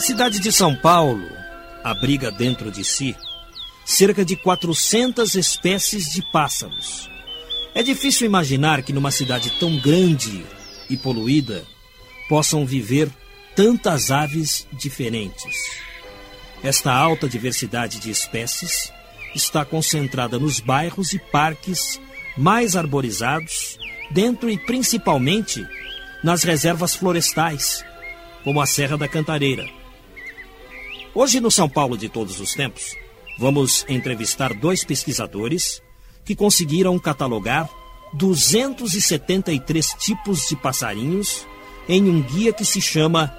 A cidade de São Paulo abriga dentro de si cerca de 400 espécies de pássaros. É difícil imaginar que numa cidade tão grande e poluída possam viver tantas aves diferentes. Esta alta diversidade de espécies está concentrada nos bairros e parques mais arborizados, dentro e principalmente nas reservas florestais, como a Serra da Cantareira. Hoje, no São Paulo de todos os tempos, vamos entrevistar dois pesquisadores que conseguiram catalogar 273 tipos de passarinhos em um guia que se chama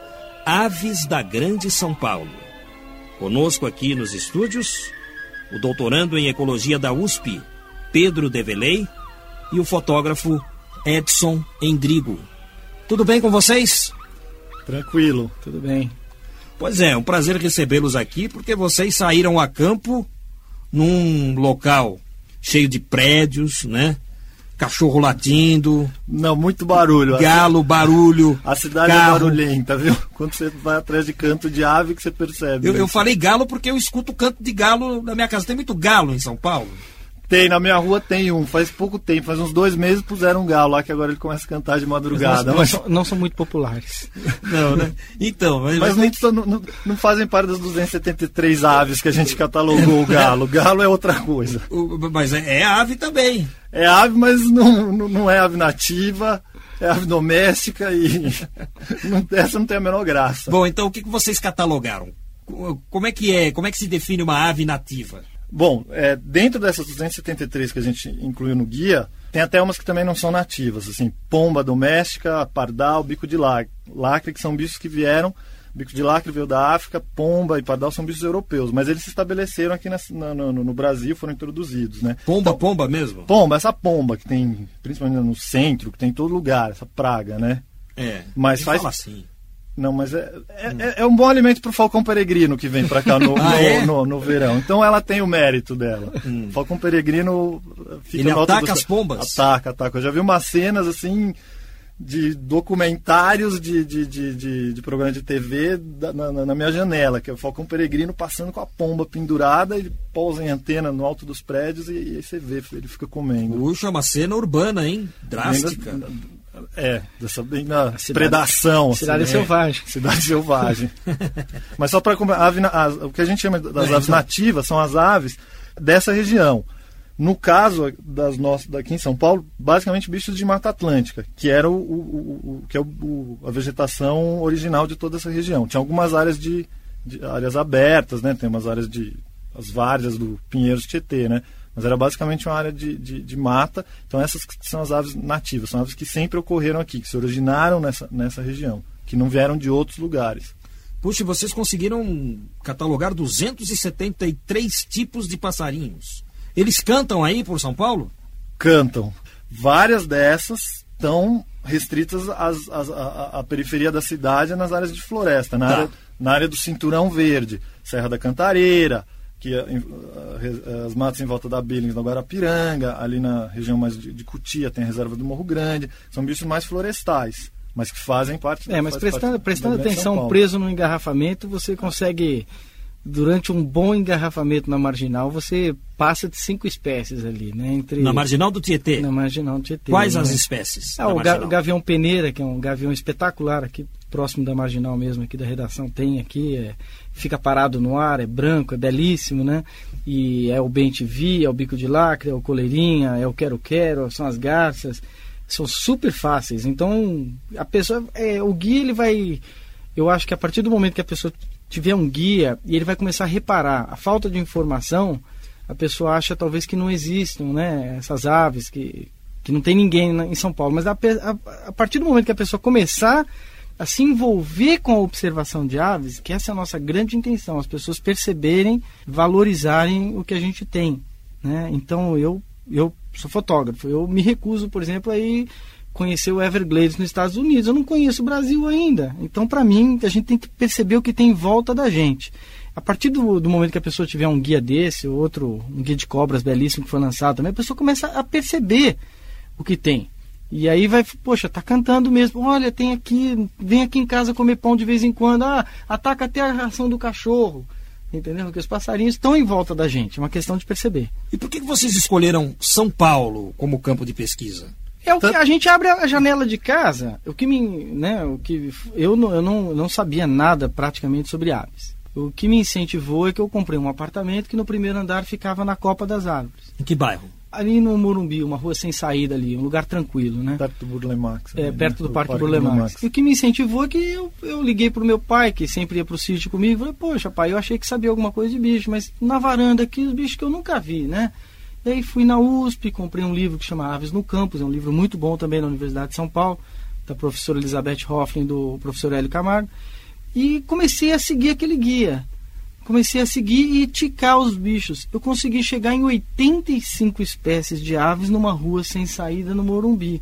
Aves da Grande São Paulo. Conosco aqui nos estúdios, o doutorando em Ecologia da USP, Pedro Develey, e o fotógrafo Edson Endrigo. Tudo bem com vocês? Tranquilo, tudo bem. Pois é, um prazer recebê-los aqui, porque vocês saíram a campo num local cheio de prédios, né? Cachorro latindo. Não, muito barulho. Galo, barulho. A cidade é carro. é barulhenta, viu? Quando você vai atrás de canto de ave que você percebe. Eu, eu falei galo porque eu escuto canto de galo na minha casa. Tem muito galo em São Paulo? Tem, na minha rua tem um. Faz pouco tempo, faz uns dois meses puseram um galo lá que agora ele começa a cantar de madrugada. Mas não, mas... São, não são muito populares. Não, né? Então, mas, mas nem, não, não, fazem parte das 273 aves que a gente catalogou o galo. O galo é outra coisa. mas é, é ave também. É ave, mas não, não é ave nativa é ave doméstica e não, essa não tem a menor graça. Bom, então o que vocês catalogaram? Como é que é? Como é que se define uma ave nativa? Bom, é, dentro dessas 273 que a gente incluiu no guia, tem até umas que também não são nativas, assim, pomba doméstica, pardal, bico de lacre, que são bichos que vieram, bico de lacre veio da África, pomba e pardal são bichos europeus, mas eles se estabeleceram aqui na, no, no, no, Brasil, foram introduzidos, né? Pomba, então, pomba mesmo? Pomba, essa pomba que tem, principalmente no centro, que tem em todo lugar, essa praga, né? É, mas faz assim. Não, mas é, é, hum. é, um bom alimento para o falcão peregrino que vem para cá no, ah, no, é? no, no, verão. Então ela tem o mérito dela. Hum. Falcão peregrino fica Ele ataca do... as pombas? Ataca, ataca. Eu já vi umas cenas assim de documentários de, de, de, de, de programa de TV da, na, na, minha janela, que é o Falcão Peregrino passando com a pomba pendurada, ele pousa em antena no alto dos prédios e, e aí você vê, ele fica comendo. Puxa, uma cena urbana, hein? Drástica. É, dessa bem na cidade, predação. Cidade assim, selvagem. É, cidade selvagem. Mas só para o que a gente chama das aves nativas são as aves dessa região. No caso das nossas daqui em São Paulo, basicamente bichos de Mata Atlântica, que era o, o, o que é o, a vegetação original de toda essa região. Tinha algumas áreas de, de áreas abertas, né? Tem umas áreas de as várzeas do Pinheiros Tietê, né? Mas era basicamente uma área de, de, de, mata. Então essas são as aves nativas, são aves que sempre ocorreram aqui, que se originaram nessa, nessa região, que não vieram de outros lugares. Puxa, vocês conseguiram catalogar 273 tipos de passarinhos. Eles cantam aí por São Paulo? Cantam. Várias dessas estão restritas às, às, à, à, periferia da cidade, nas áreas de floresta, na, tá. área, na área do Cinturão Verde, Serra da Cantareira, que eh, as matas em volta da Billings, no Guarapiranga, ali na região mais de, de Cutia, tem a reserva do Morro Grande, são bichos mais florestais, mas que fazem parte É, mas prestando, prestando atenção preso no engarrafamento, você consegue durante um bom engarrafamento na marginal, você passa de cinco espécies ali, né? Entre... Na marginal do Tietê? Na marginal do Tietê. Quais né? as espécies? Ah, o gavião peneira, que é um gavião espetacular aqui próximo da marginal mesmo, aqui da redação, tem aqui, é, fica parado no ar, é branco, é belíssimo, né? E é o bem-te-vi, é o bico de lacre, é o coleirinha, é o quero-quero, são as garças, são super fáceis. Então, a pessoa, é, o guia ele vai, eu acho que a partir do momento que a pessoa tiver um guia e ele vai começar a reparar a falta de informação, a pessoa acha talvez que não existam, né? Essas aves que que não tem ninguém em São Paulo, mas a, a, a partir do momento que a pessoa começar a se envolver com a observação de aves, que essa é a nossa grande intenção, as pessoas perceberem, valorizarem o que a gente tem. Né? Então eu, eu sou fotógrafo, eu me recuso, por exemplo, a ir conhecer o Everglades nos Estados Unidos. Eu não conheço o Brasil ainda. Então, para mim, a gente tem que perceber o que tem em volta da gente. A partir do, do, momento que a pessoa tiver um guia desse, outro, um guia de cobras belíssimo que foi lançado também, a pessoa começa a perceber o que tem. E aí vai, poxa, tá cantando mesmo. Olha, tem aqui, vem aqui em casa comer pão de vez em quando. Ah, ataca até a ração do cachorro. Entendeu? Porque os passarinhos estão em volta da gente, é uma questão de perceber. E por que vocês escolheram São Paulo como campo de pesquisa? É o que a gente abre a janela de casa, o que me, né, o que eu não, eu não, não sabia nada praticamente sobre aves. O que me incentivou é que eu comprei um apartamento que no primeiro andar ficava na copa das árvores. Em que bairro? Ali no Morumbi, uma rua sem saída ali, um lugar tranquilo, né? Perto do Burle Marx. É, perto do Parque, Parque Burle Marx. E o que me incentivou é que eu, eu liguei pro meu pai, que sempre ia pro sítio comigo, e falei, poxa pai, eu achei que sabia alguma coisa de bicho, mas na varanda aqui, os bichos que eu nunca vi, né? E aí fui na USP, comprei um livro que chama Aves no Campus, é um livro muito bom também na Universidade de São Paulo, da professora Elizabeth Hoffling, do professor Hélio Camargo, e comecei a seguir aquele guia comecei a seguir e ticar os bichos. Eu consegui chegar em 85 espécies de aves numa rua sem saída no Morumbi.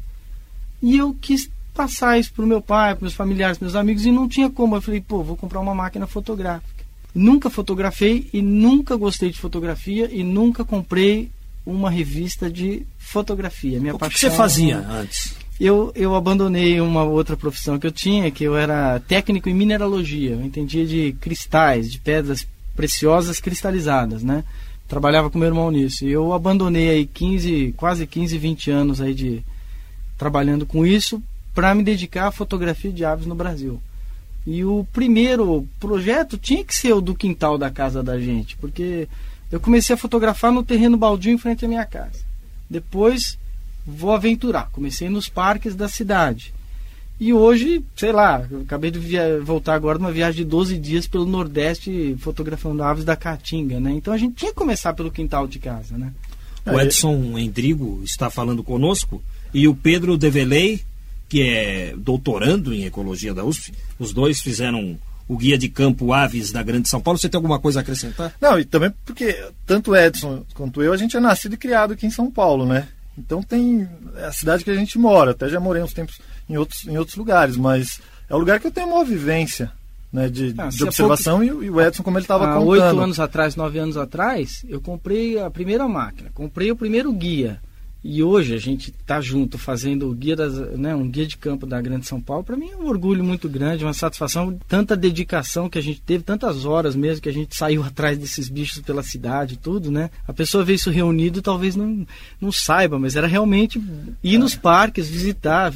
E eu quis passar isso para o meu pai, para meus familiares, meus amigos, e não tinha como. Eu falei, pô, vou comprar uma máquina fotográfica. Nunca fotografei e nunca gostei de fotografia e nunca comprei uma revista de fotografia. Minha o que, que você fazia antes? Eu, eu abandonei uma outra profissão que eu tinha, que eu era técnico em mineralogia. Eu entendia de cristais, de pedras preciosas cristalizadas, né? Trabalhava com meu irmão nisso. E eu abandonei aí 15, quase 15, 20 anos aí de trabalhando com isso para me dedicar à fotografia de aves no Brasil. E o primeiro projeto tinha que ser o do quintal da casa da gente, porque eu comecei a fotografar no terreno baldio em frente à minha casa. Depois vou aventurar. Comecei nos parques da cidade. E hoje, sei lá, eu acabei de via voltar agora de uma viagem de 12 dias pelo Nordeste fotografando aves da Caatinga, né? Então a gente tinha que começar pelo quintal de casa, né? O Edson Endrigo está falando conosco e o Pedro Develey, que é doutorando em ecologia da USP, os dois fizeram o guia de campo Aves da Grande São Paulo. Você tem alguma coisa a acrescentar? Não, e também porque tanto o Edson quanto eu, a gente é nascido e criado aqui em São Paulo, né? Então tem é a cidade que a gente mora. Até já morei uns tempos em outros, em outros lugares, mas é o lugar que eu tenho uma vivência né, de, ah, de observação pouco... e, o Edson como ele estava contando. Oito anos atrás, nove anos atrás, eu comprei a primeira máquina, comprei o primeiro guia. E hoje a gente está junto fazendo o guia das, né, um guia de campo da Grande São Paulo. Para mim é um orgulho muito grande, uma satisfação, tanta dedicação que a gente teve, tantas horas mesmo que a gente saiu atrás desses bichos pela cidade, tudo, né? A pessoa vê isso reunido, talvez não, não saiba, mas era realmente ir nos parques, visitar,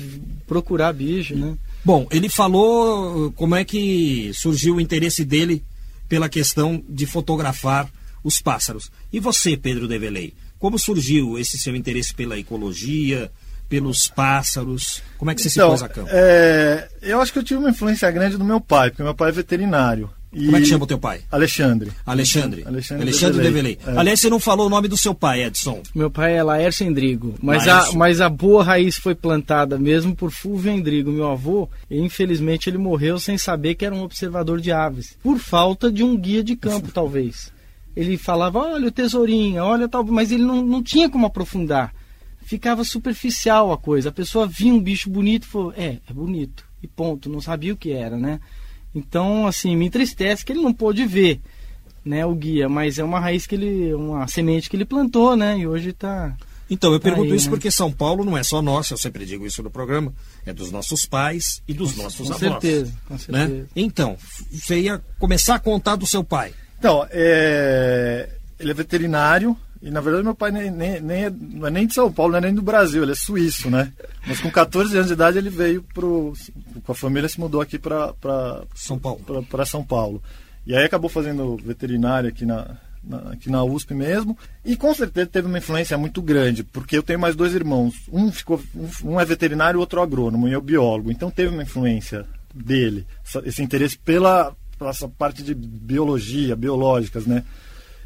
procurar bicho, né? Bom, ele falou como é que surgiu o interesse dele pela questão de fotografar os pássaros. E você, Pedro Develey? Como surgiu esse seu interesse pela ecologia, pelos pássaros? Como é que você então, se pôs a campo? É, eu acho que eu tive uma influência grande do meu pai, porque meu pai é veterinário. E... Como é que chama o teu pai? Alexandre. Alexandre. Alexandre, Alexandre Develey. É. Aliás, você não falou o nome do seu pai, Edson. Meu pai é Laércio Endrigo. Mas a, mas a boa raiz foi plantada mesmo por Fulvio Endrigo, meu avô. E infelizmente ele morreu sem saber que era um observador de aves. Por falta de um guia de campo, talvez ele falava, olha o tesourinho, olha tal, mas ele não, não tinha como aprofundar. Ficava superficial a coisa. A pessoa via um bicho bonito e falou, é, é bonito. E ponto, não sabia o que era, né? Então, assim, me entristece que ele não pôde ver, né, o guia, mas é uma raiz que ele, uma semente que ele plantou, né? E hoje está então, eu tá pergunto aí, isso né? porque São Paulo não é só nossa, eu sempre digo isso no programa, é dos nossos pais e dos com, nossos com avós. Certeza, com né? certeza. Né? Então, você ia começar a contar do seu pai. Então, é, ele é veterinário e na verdade meu pai nem, nem, nem é, não é nem de São Paulo, não é nem do Brasil, ele é suíço, né? Mas com 14 anos de idade ele veio pro, com a família se mudou aqui para São Paulo. Para São Paulo. E aí acabou fazendo veterinário aqui na, na, aqui na USP mesmo. E com certeza teve uma influência muito grande, porque eu tenho mais dois irmãos. Um ficou um, é veterinário, o outro é agrônomo, e eu biólogo. Então teve uma influência dele, esse interesse pela essa parte de biologia, biológicas, né?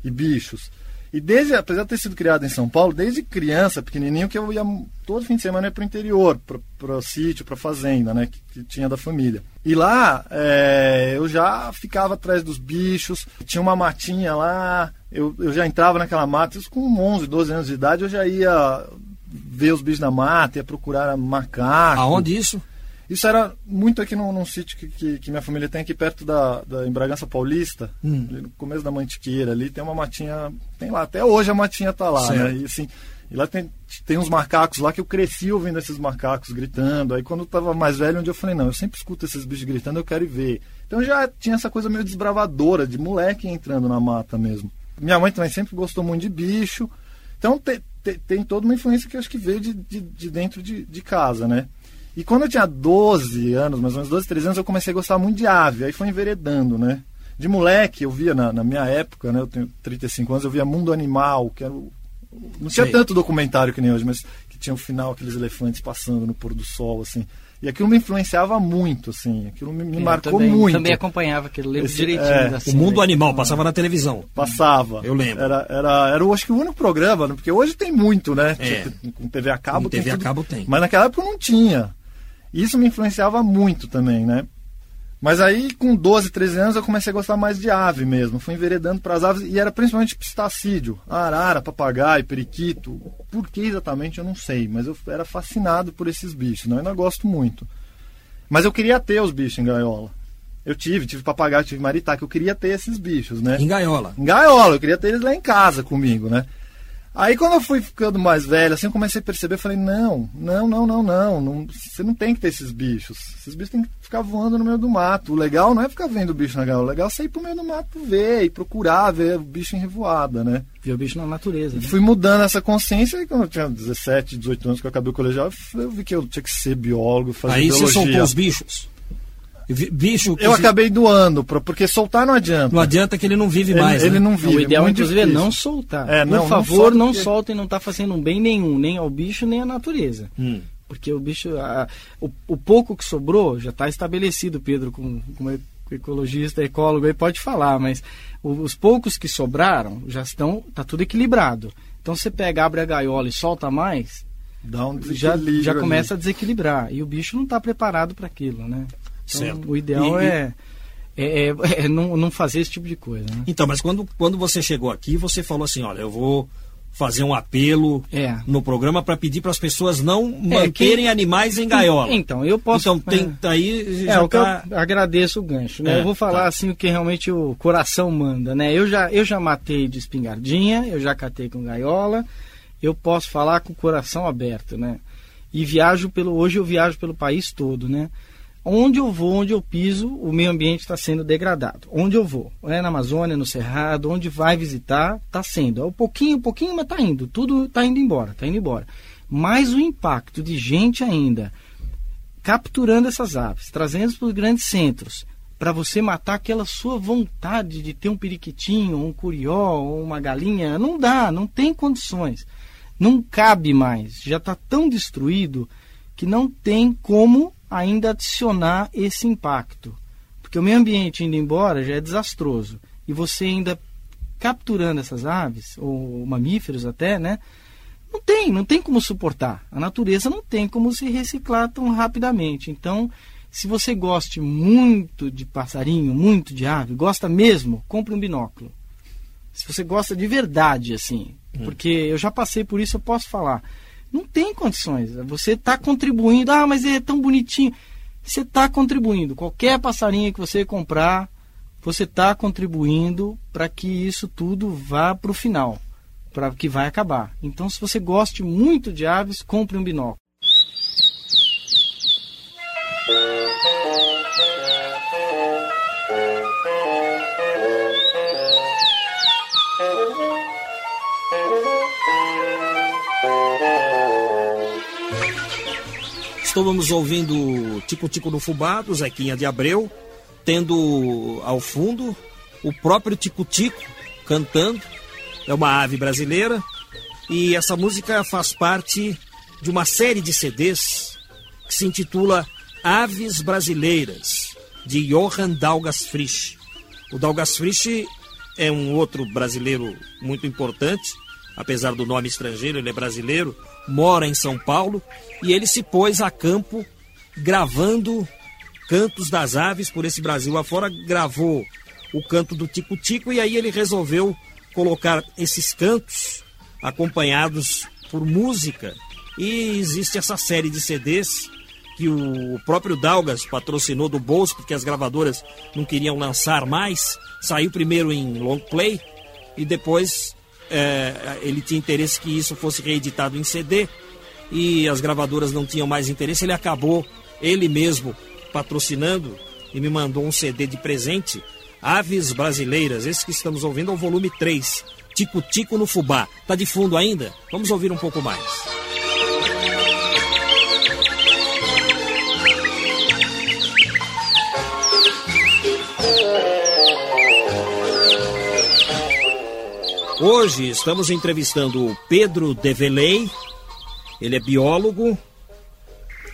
E bichos. E desde, apesar de ter sido criado em São Paulo, desde criança, pequenininho, que eu ia todo fim de semana para o interior, para o sítio, para fazenda, né, que, que, tinha da família. E lá é, eu já ficava atrás dos bichos, tinha uma matinha lá, eu, eu já entrava naquela mata, isso com 11, 12 anos de idade, eu já ia ver os bichos na mata, ia procurar macaco. Aonde isso? Isso era muito aqui num, num sítio que, que, que, minha família tem aqui perto da, da em Bragança Paulista, hum. no começo da Mantiqueira ali, tem uma matinha, tem lá, até hoje a matinha tá lá, né? certo. né? E assim, E lá tem, tem uns macacos lá que eu cresci ouvindo esses macacos gritando. Aí quando eu tava mais velho, onde eu falei, não, eu sempre escuto esses bichos gritando, eu quero ir ver. Então já tinha essa coisa meio desbravadora, de moleque entrando na mata mesmo. Minha mãe também sempre gostou muito de bicho. Então te, te, tem toda uma influência que eu acho que veio de, de, de dentro de, de casa, né? E quando eu tinha 12 anos, mais ou menos 12, 13 anos, eu comecei a gostar muito de ave. Aí foi enveredando, né? De moleque, eu via na, na minha época, né? Eu tenho 35 anos, eu via Mundo Animal, que era o não tinha Sei. tanto documentário que nem hoje, mas que tinha o final, aqueles elefantes passando no pôr do sol, assim. E aquilo me influenciava muito, assim. Aquilo me, me marcou também, muito. também acompanhava aquilo, lembro Esse, direitinho. É, assim, o Mundo né? Animal passava na televisão. Passava. Eu lembro. Era, era, era acho que o único programa, né? porque hoje tem muito, né? É. Com TV a cabo com tem. TV a cabo tem. Mas naquela época não tinha. Isso me influenciava muito também, né? Mas aí, com 12, 13 anos, eu comecei a gostar mais de ave mesmo. Fui enveredando para as aves e era principalmente pistacídeo. Arara, papagaio, periquito. Por que exatamente eu não sei, mas eu era fascinado por esses bichos. Né? Eu ainda gosto muito. Mas eu queria ter os bichos em gaiola. Eu tive, tive papagaio, tive maritaca. Eu queria ter esses bichos, né? Em gaiola? Em gaiola. Eu queria ter eles lá em casa comigo, né? Aí quando eu fui ficando mais velho, assim, eu comecei a perceber, eu falei, não, não, não, não, não, não, você não tem que ter esses bichos. Esses bichos têm que ficar voando no meio do mato. O legal não é ficar vendo o bicho na gaiola, o legal é sair pro meio do mato ver e procurar ver o bicho em revoada, né? Ver o bicho na natureza. Né? Fui mudando essa consciência e quando eu tinha 17, 18 anos que eu acabei o colegial, eu vi que eu tinha que ser biólogo, fazer Aí biologia. você soltou os bichos? Bicho. Eu acabei doando, porque soltar não adianta. Não adianta que ele não vive ele, mais. Ele né? não vive. O ideal, é inclusive, difícil. é não soltar. É, não, Por favor, não, não porque... soltem, não está fazendo um bem nenhum, nem ao bicho, nem à natureza. Hum. Porque o bicho. A, o, o, pouco que sobrou já está estabelecido, Pedro, como, como ecologista, ecólogo, aí pode falar, mas os poucos que sobraram já estão. está tudo equilibrado. Então você pega, abre a gaiola e solta mais, um já, já começa a desequilibrar. E o bicho não está preparado para aquilo, né? Então, certo. O ideal e, é, é, é, é, não, não fazer esse tipo de coisa. Né? Então, mas quando, quando você chegou aqui, você falou assim: olha, eu vou fazer um apelo é. no programa para pedir para as pessoas não é, manterem quem... animais em gaiola. Então, eu posso. Então, tem, tá aí. É, o que tá... eu agradeço o gancho, né? É, eu vou falar tá. assim o que realmente o coração manda, né? Eu já, eu já matei de espingardinha, eu já catei com gaiola, eu posso falar com o coração aberto, né? E viajo pelo. Hoje eu viajo pelo país todo, né? Onde eu vou, onde eu piso, o meio ambiente está sendo degradado. Onde eu vou, é na Amazônia, no Cerrado, onde vai visitar, está sendo. É um pouquinho, um pouquinho, mas está indo. Tudo está indo embora, está indo embora. Mas o impacto de gente ainda capturando essas aves, trazendo para os grandes centros, para você matar aquela sua vontade de ter um periquitinho, um curió, uma galinha, não dá, não tem condições. Não cabe mais. Já está tão destruído que não tem como ainda adicionar esse impacto. Porque o meio ambiente indo embora já é desastroso. E você ainda capturando essas aves, ou mamíferos até, né? Não tem, não tem como suportar. A natureza não tem como se reciclar tão rapidamente. Então, se você goste muito de passarinho, muito de ave, gosta mesmo, compre um binóculo. Se você gosta de verdade, assim, hum. porque eu já passei por isso, eu posso falar. Não tem condições. Você está contribuindo. Ah, mas é tão bonitinho. Você está contribuindo. Qualquer passarinho que você comprar, você está contribuindo para que isso tudo vá para o final, para que vai acabar. Então, se você goste muito de aves, compre um binóculo. Estávamos ouvindo Tico Tico do Fubá, do Zequinha de Abreu, tendo ao fundo o próprio Tico Tico cantando. É uma ave brasileira e essa música faz parte de uma série de CDs que se intitula Aves Brasileiras, de Johann Dalgas Frisch. O Dalgas Frisch é um outro brasileiro muito importante, apesar do nome estrangeiro, ele é brasileiro, mora em São Paulo e ele se pôs a campo gravando cantos das aves por esse Brasil afora, gravou o canto do tico-tico e aí ele resolveu colocar esses cantos acompanhados por música. E existe essa série de CDs que o próprio Dalgas patrocinou do bolso, porque as gravadoras não queriam lançar mais. Saiu primeiro em long play e depois é, ele tinha interesse que isso fosse reeditado em CD e as gravadoras não tinham mais interesse. Ele acabou, ele mesmo, patrocinando e me mandou um CD de presente. Aves Brasileiras, esse que estamos ouvindo é o volume 3, Tico Tico no Fubá. Tá de fundo ainda? Vamos ouvir um pouco mais. Hoje estamos entrevistando o Pedro Develey, ele é biólogo,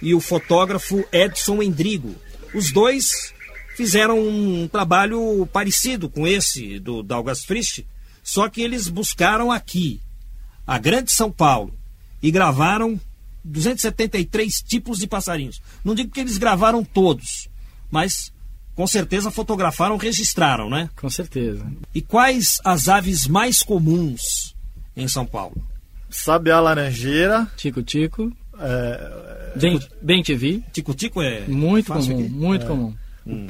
e o fotógrafo Edson Endrigo. Os dois fizeram um trabalho parecido com esse do Dalgas Frist, só que eles buscaram aqui, a Grande São Paulo, e gravaram 273 tipos de passarinhos. Não digo que eles gravaram todos, mas com certeza fotografaram, registraram, né? Com certeza. E quais as aves mais comuns em São Paulo? Sabiá laranjeira. Tico-tico. É, Bem, bem te vi. Tico-tico é Muito fácil comum, aqui? muito É. comum.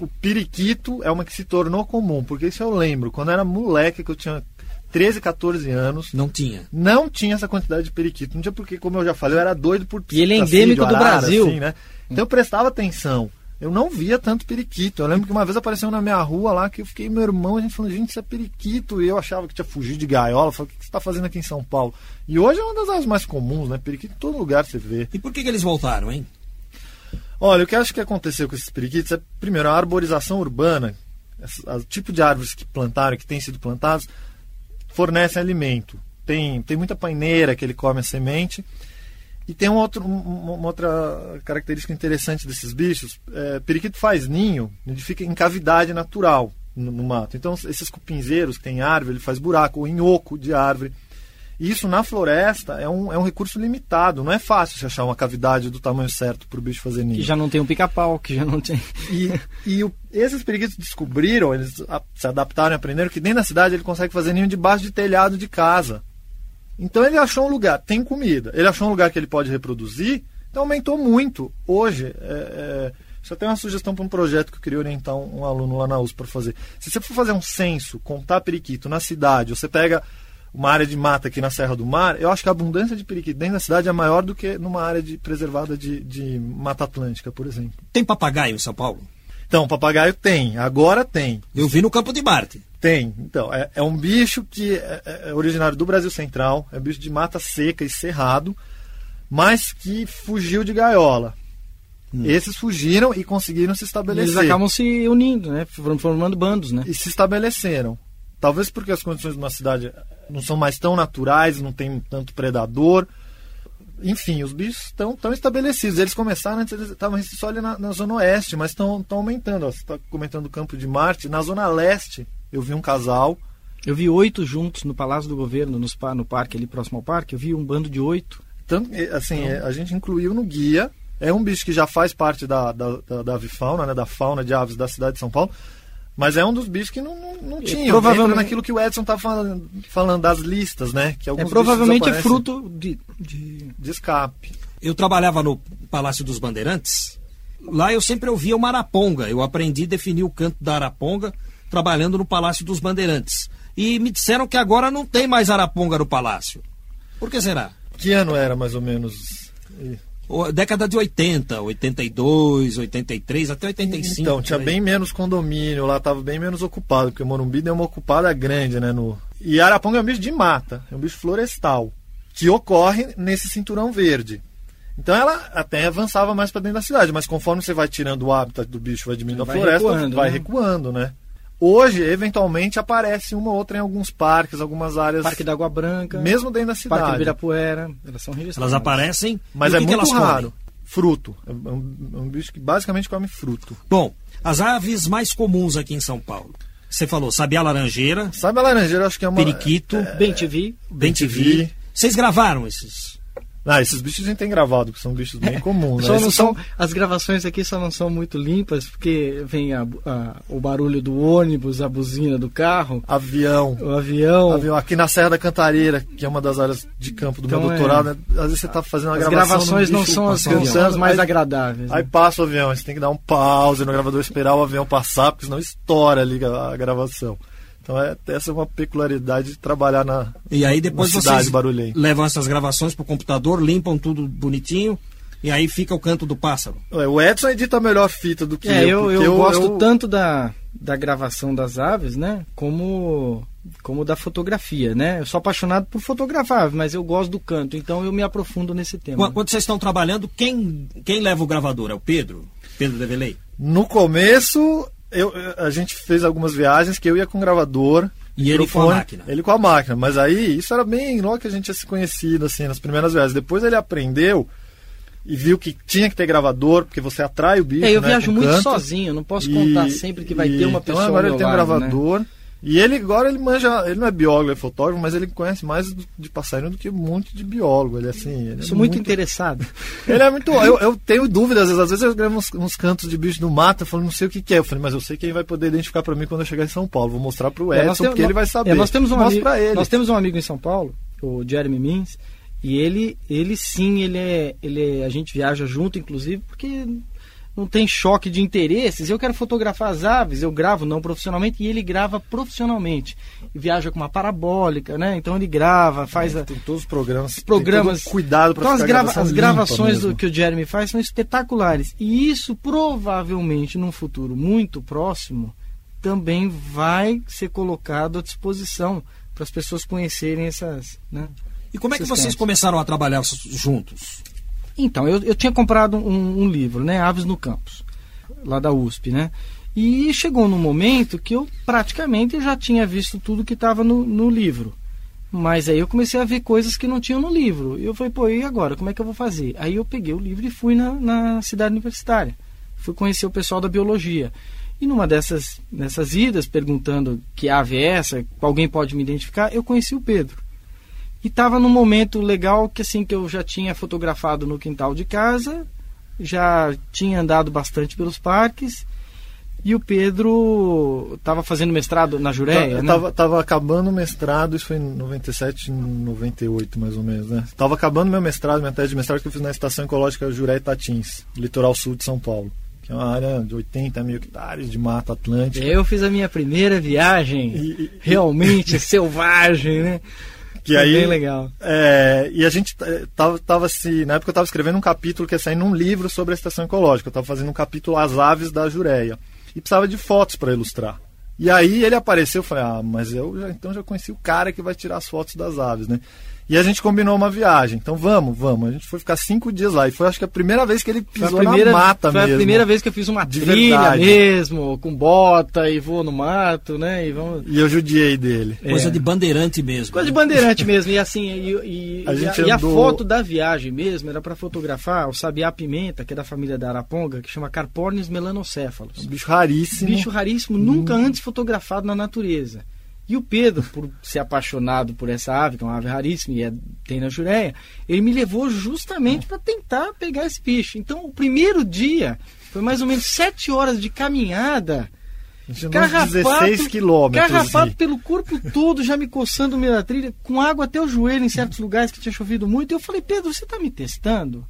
O periquito é uma que se tornou comum, porque isso eu lembro. Quando eu era moleque, que eu tinha 13, 14 anos, Não tinha. não tinha essa quantidade de periquito. Não tinha porque, como eu já falei, eu era doido por E ele é endêmico do arara, Brasil. assim, né? Então eu prestava atenção. Eu não via tanto periquito. Eu lembro que uma vez apareceu na minha rua lá que eu fiquei, meu irmão, a gente falou, gente, isso é periquito. E eu achava que tinha fugido de gaiola. Eu falei, o que você está fazendo aqui em São Paulo? E hoje é uma das aves mais comuns, né? Periquito em todo lugar você vê. E por que, que eles voltaram, hein? Olha, o que eu acho que aconteceu com esses periquitos é, primeiro, a arborização urbana, o tipo de árvores que plantaram, que têm sido plantadas, fornecem alimento. Tem, tem muita paineira que ele come a semente. E tem um outro, um- uma outra característica interessante desses bichos. É, periquito faz ninho, ele fica em cavidade natural no, no mato. Então, esses cupinzeiros que tem árvore, ele faz buraco, ou em oco de árvore. E isso na floresta é um, é um recurso limitado. Não é fácil você achar uma cavidade do tamanho certo para o bicho fazer ninho. Que já não tem um pica-pau, que já não tem. E, e o- esses periquitos descobriram, eles a- se adaptaram e aprenderam que dentro da cidade ele consegue fazer ninho debaixo de telhado de casa. Então ele achou um lugar, tem comida, ele achou um lugar que ele pode reproduzir, então aumentou muito. Hoje, é, é, isso até é uma sugestão para um projeto que eu queria orientar um, um aluno lá na USP para fazer. Se você for fazer um censo, contar periquito na cidade, você pega uma área de mata aqui na Serra do Mar, eu acho que a abundância de periquito dentro da cidade é maior do que numa área de, preservada de, de Mata Atlântica, por exemplo. Tem papagaio em São Paulo? Então, papagaio tem, agora tem. Eu vi no Campo de Marte. Tem. Então, é, é um bicho que é, é originário do Brasil Central, é um bicho de mata seca e cerrado, mas que fugiu de gaiola. Esses fugiram e conseguiram se Eles estabelecer. acabam se unindo, né? Foram formando bandos, né? E se estabeleceram. Talvez porque as condições de uma cidade não são mais tão naturais, não tem tanto predador. Enfim, os bichos estão tão estabelecidos. Eles começaram antes, eles estavam só ali na, na zona oeste, mas estão aumentando. Ó, Você está comentando o Campo de Marte. Na zona leste, eu vi um casal. Eu vi oito juntos no Palácio do Governo, nos pa- no parque ali próximo ao parque. Eu vi um bando de oito. Tanto, assim, eh, a gente incluiu no guia. É um bicho que já faz parte da, da, da, da avifauna, né, da fauna de aves da cidade de São Paulo. Mas é um dos bichos que não, não, não tinha. provavelmente- Entra naquilo que o Edson está falando, falando das listas, né? Que É provavelmente é fruto de, de- de escape. Eu trabalhava no Palácio dos Bandeirantes. Lá eu sempre ouvia uma araponga. Eu aprendi a definir o canto da araponga trabalhando no Palácio dos Bandeirantes. E me disseram que agora não tem mais araponga no palácio. Por que será? Que ano era mais ou menos? E- O- Década de 80, 82, 83, até 85. Então, tinha bem menos condomínio, lá estava bem menos ocupado, porque o Morumbi deu uma ocupada grande, né? No... E Araponga é um bicho de mata, é um bicho florestal, que ocorre nesse cinturão verde. Então ela até avançava mais para dentro da cidade, mas conforme você vai tirando o hábitat do bicho, vai diminuindo Vai a floresta, recuando, vai né? recuando, né? Hoje, eventualmente, aparece uma ou outra em alguns parques, algumas áreas, Parque da Água Branca, mesmo dentro da Parque do cidade. Ibirapuera. Elas são registradas. Elas aparecem. Mas e é que que muito elas raro. comem? Fruto. É um, é um bicho que basicamente come fruto. Bom, as aves mais comuns aqui em São Paulo. Você falou sabiá laranjeira, Sabe a laranjeira, acho que é uma. periquito, Bem te vi. bem te bem-te-vi. vi. Vocês gravaram esses? Ah, esses bichos a gente tem gravado, que são bichos bem comuns. Né? Só não são, as gravações aqui só não são muito limpas, porque vem a- a- o barulho do ônibus, a buzina do carro, Avião. o avião. Avião. Aqui na Serra da Cantareira, que é uma das áreas de campo do Então, meu é. doutorado, né? às vezes você tá fazendo uma As gravação. gravações não são as, passando, não são as mais aí, agradáveis. né? Aí passa o avião, você tem que dar um pause no gravador, esperar o avião passar, porque senão estoura ali a, a gravação. Então é, essa é uma peculiaridade de trabalhar na, E aí depois na cidade vocês barulhenta. levam essas gravações pro computador, limpam tudo bonitinho e aí fica o canto do pássaro. Ué, O Edson edita melhor fita do que É, eu, porque eu, gosto tanto da, da gravação das aves, né? Como, como da fotografia, né? Eu sou apaixonado por fotografar, mas eu gosto do canto, então eu me aprofundo nesse tema. Quando, quando vocês estão trabalhando, quem, quem leva o gravador? É o Pedro? Pedro Develei? No começo, eu, a gente fez algumas viagens que eu ia com gravador. E ele com a máquina. Ele com a máquina. Mas aí, isso era bem logo que a gente tinha se conhecido, assim, nas primeiras viagens. Depois ele aprendeu e viu que tinha que ter gravador, porque você atrai o bicho. É, eu né, viajo muito canto. sozinho, não posso E- contar sempre que vai e- ter uma pessoa Então agora ao ele tem um lado, né? E ele agora ele manja, ele não é biólogo, é fotógrafo, mas ele conhece mais do- de passarinho do que um monte de biólogo. Ele é assim, ele é Sou muito interessado. ele é muito. Eu, eu tenho dúvidas, às vezes, às vezes eu gravo uns, uns cantos de bicho no mato, eu falo, não sei o que, que é. Eu falei, mas eu sei que ele vai poder identificar pra mim quando eu chegar em São Paulo. Vou mostrar pro É, Edson, nós temos- porque ele vai saber. é, nós temos um amigo, pra ele. nós temos um amigo em São Paulo, o Jeremy Mins, e ele, ele sim, ele é, ele é- a gente viaja junto, inclusive, porque não tem choque de interesses. Eu quero fotografar as aves, eu gravo não profissionalmente e ele grava profissionalmente. E viaja com uma parabólica, né? Então ele grava, faz a, Tem todos os programas. tem programas. todo cuidado pra então as, grava- as limpa gravações mesmo. do que o Jeremy faz são espetaculares. E isso provavelmente num futuro muito próximo também vai ser colocado à disposição para as pessoas conhecerem essas. Né? E como é que vocês começaram a trabalhar juntos? Então, eu, eu tinha comprado um, um livro, né? Aves no Campus, lá da USP, né? E chegou num momento que eu praticamente já tinha visto tudo que estava no, no livro. Mas aí eu comecei a ver coisas que não tinham no livro. E eu falei, pô, e agora? Como é que eu vou fazer? Aí eu peguei o livro e fui na, na cidade universitária. Fui conhecer o pessoal da biologia. E numa dessas, dessas idas, perguntando que ave é essa, alguém pode me identificar, eu conheci o Pedro. E estava num momento legal que assim que eu já tinha fotografado no quintal de casa, já tinha andado bastante pelos parques. E o Pedro estava fazendo mestrado na Jureia, Eu né? tava, tava acabando o mestrado, isso foi em 97, 98 mais ou menos, né? Tava acabando meu mestrado, minha tese de mestrado que eu fiz na Estação Ecológica Juré Tatins, litoral sul de São Paulo. Que é uma área de 80 mil hectares de mata atlântica. Eu fiz a minha primeira viagem E- e- realmente selvagem, né? Que Foi aí, bem legal. É, e a gente eh, tava, tava se. Na época eu tava escrevendo um capítulo que ia sair num livro sobre a estação ecológica. Eu tava fazendo um capítulo As Aves da Jureia. E precisava de fotos para ilustrar. E aí ele apareceu, eu falei, ah, mas eu já, então já conheci o cara que vai tirar as fotos das aves, né? E a gente combinou uma viagem. Então vamos, vamos. A gente foi ficar cinco dias lá. E foi acho que a primeira vez que ele Foi a pisou primeira, na mata foi mesmo. a primeira vez que eu fiz uma De trilha verdade. mesmo, com bota e vou no mato, né? E vamos. E eu judiei dele. Coisa É. de bandeirante mesmo. Coisa de né? bandeirante mesmo. E assim, e, e- A e gente e a andou- foto da viagem mesmo era para fotografar o sabiá pimenta, que é da família da Araponga, que chama Carpornis melanocéfalos. Um bicho raríssimo. Bicho raríssimo, nunca antes fotografado na natureza. E o Pedro, por ser apaixonado por essa ave, que é uma ave raríssima e é- tem na Jureia, ele me levou justamente para tentar pegar esse bicho. Então, o primeiro dia foi mais ou menos sete horas de caminhada. Uns Carrapato, 16 quilômetros. carrapato assim. pelo corpo todo, já me coçando no meio da trilha, com água até o joelho em certos lugares que tinha chovido muito. E eu falei, Pedro, você tá me testando?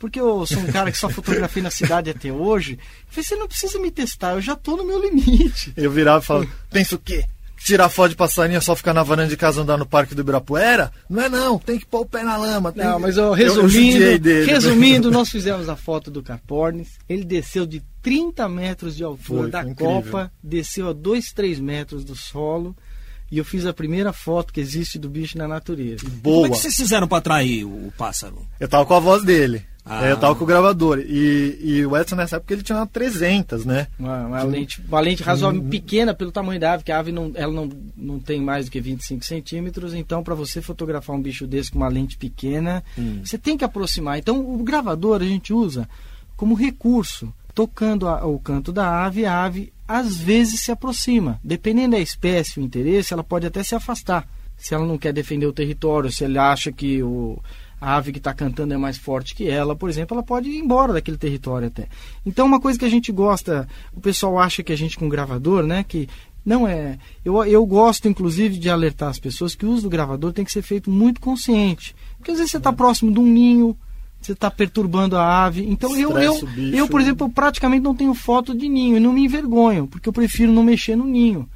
Porque eu sou um cara que só fotografei na cidade até hoje. Eu falei, você não precisa me testar, eu já tô no meu limite. Eu virava e falava, pensa o quê? Tirar foto de passarinho é só ficar na varanda de casa andar no Parque do Ibirapuera? Não é não, tem que pôr o pé na lama. tem Não, que- mas eu, eu resumindo, judiei dele. resumindo, nós fizemos a foto do Carpornis. Ele desceu de 30 metros de altura Foi, da foi incrível. copa, desceu a 2, 3 metros do solo. E eu fiz a primeira foto que existe do bicho na natureza. Como é Boa. que vocês fizeram para atrair o pássaro? Eu tava com a voz dele. Ah. É, Eu tava com o gravador. E, e o Edson nessa época ele tinha uma 300, né? Uma, uma lente, uma lente razoavelmente pequena pelo tamanho da ave, que a ave não, ela não, não tem mais do que 25 centímetros, então para você fotografar um bicho desse com uma lente pequena, você tem que aproximar. Então o gravador a gente usa como recurso, tocando a- o canto da ave, a ave às vezes se aproxima. Dependendo da espécie, o interesse, ela pode até se afastar. Se ela não quer defender o território, se ele acha que o, a ave que está cantando é mais forte que ela, por exemplo, ela pode ir embora daquele território até. Então, uma coisa que a gente gosta, o pessoal acha que a gente com gravador, né, que não é. Eu, eu gosto, inclusive, de alertar as pessoas que o uso do gravador tem que ser feito muito consciente. Porque às vezes você está próximo de um ninho, você está perturbando a ave. Então, eu, eu, eu, por exemplo, eu praticamente não tenho foto de ninho e não me envergonho, porque eu prefiro não mexer no ninho.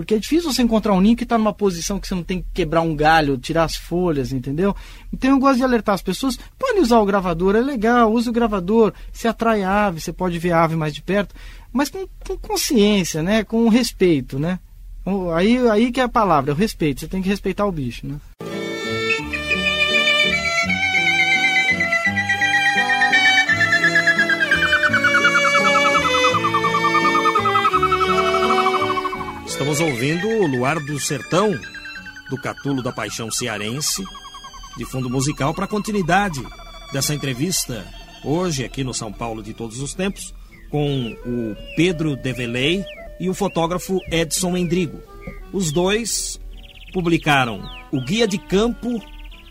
Porque é difícil você encontrar um ninho que está numa posição que você não tem que quebrar um galho, tirar as folhas, entendeu? Então eu gosto de alertar as pessoas, pode usar o gravador, é legal, use o gravador, se atrai a ave, você pode ver a ave mais de perto, mas com, com consciência, né? Com respeito, né? Aí, aí que é a palavra, o respeito, você tem que respeitar o bicho, né? Estamos ouvindo o Luar do Sertão, do Catulo da Paixão Cearense, de fundo musical para continuidade dessa entrevista, hoje aqui no São Paulo de Todos os Tempos, com o Pedro Develey e o fotógrafo Edson Endrigo. Os dois publicaram o Guia de Campo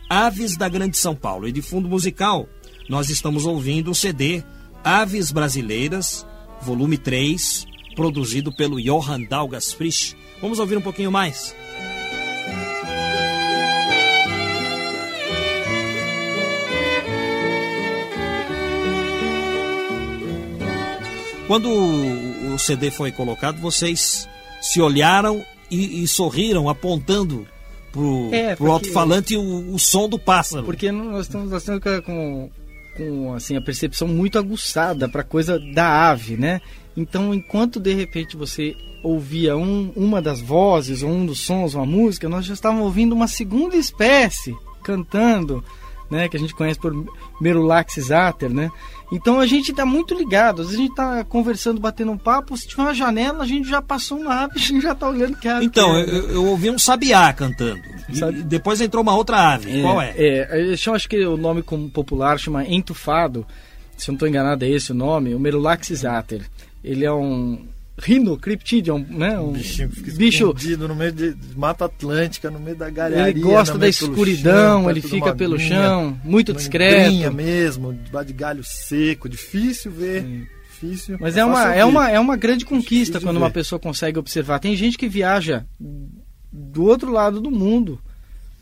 Aves da Grande São Paulo. E de fundo musical, nós estamos ouvindo o CD Aves Brasileiras, volume 3, produzido pelo Johann Dalgas Frisch. Vamos ouvir um pouquinho mais. Quando o CD foi colocado, vocês se olharam e, e sorriram, apontando pro, é, pro alto-falante o, o, som do pássaro. Porque nós estamos, estamos com, com assim, a percepção muito aguçada para coisa da ave, né? Então, enquanto de repente você ouvia um, uma das vozes ou um dos sons, uma música, nós já estávamos ouvindo uma segunda espécie cantando, né, que a gente conhece por Merulaxis ater, né? Então a gente está muito ligado. Às vezes a gente está conversando, batendo um papo, se tiver uma janela, a gente já passou uma ave, a gente já está olhando que ave. Então, que é, eu, eu, ouvi um sabiá cantando. E depois entrou uma outra ave. É, Qual é? É, eu acho que o nome popular chama entufado. Se eu não estou enganado, é esse o nome, o Merulaxis ater. Ele é um rinocriptidium, né? Um bichinho que fica bicho no meio de Mata Atlântica, no meio da galharia. Ele gosta da escuridão, chão, ele fica pelo chão, muito discreto. mesmo, de galho seco, difícil ver. Sim. Difícil, Mas é, é uma, é, uma, é uma grande conquista quando ver. uma pessoa consegue observar. Tem gente que viaja do outro lado do mundo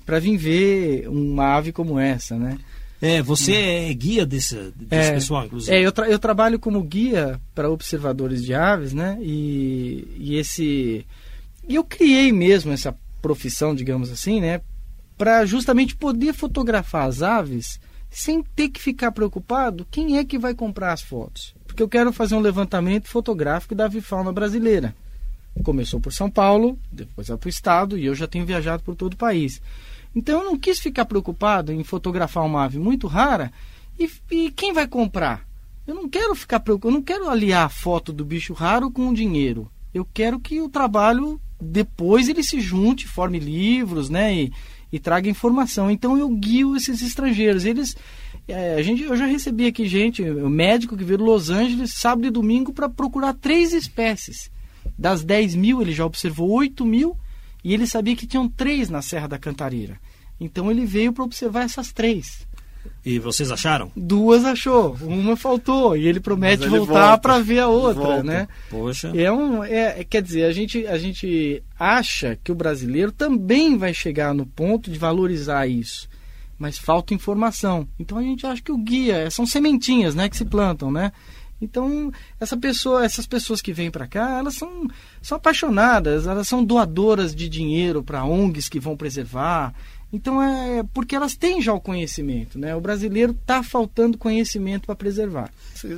para vir ver uma ave como essa, né? É, você é guia desse, desse é, pessoal, inclusive. É, eu, tra eu trabalho como guia para observadores de aves, né? E, e esse. E eu criei mesmo essa profissão, digamos assim, né? Para justamente poder fotografar as aves sem ter que ficar preocupado quem é que vai comprar as fotos. Porque eu quero fazer um levantamento fotográfico da avifauna brasileira. Começou por São Paulo, depois vai para o estado e eu já tenho viajado por todo o país. Então eu não quis ficar preocupado em fotografar uma ave muito rara e, e quem vai comprar? Eu não quero ficar preocupado, eu não quero aliar a foto do bicho raro com o dinheiro. Eu quero que o trabalho depois ele se junte, forme livros, né? E, e traga informação. Então eu guio esses estrangeiros. Eles, é, a gente, eu já recebi aqui gente, o médico que veio de Los Angeles sábado e domingo para procurar três espécies. Das 10 mil, ele já observou 8 mil e ele sabia que tinham três na Serra da Cantareira. Então ele veio para observar essas três. E vocês acharam? Duas achou, uma faltou e ele promete ele voltar para ver a outra, volta. né? Poxa. É um, é, quer dizer, a gente, a gente acha que o brasileiro também vai chegar no ponto de valorizar isso, mas falta informação. Então a gente acha que o guia são sementinhas, né, que se plantam, né? Então, essa pessoa, essas pessoas que vêm para cá, elas são, são apaixonadas, elas são doadoras de dinheiro para ONGs que vão preservar. Então, é porque elas têm já o conhecimento, né? O brasileiro está faltando conhecimento para preservar.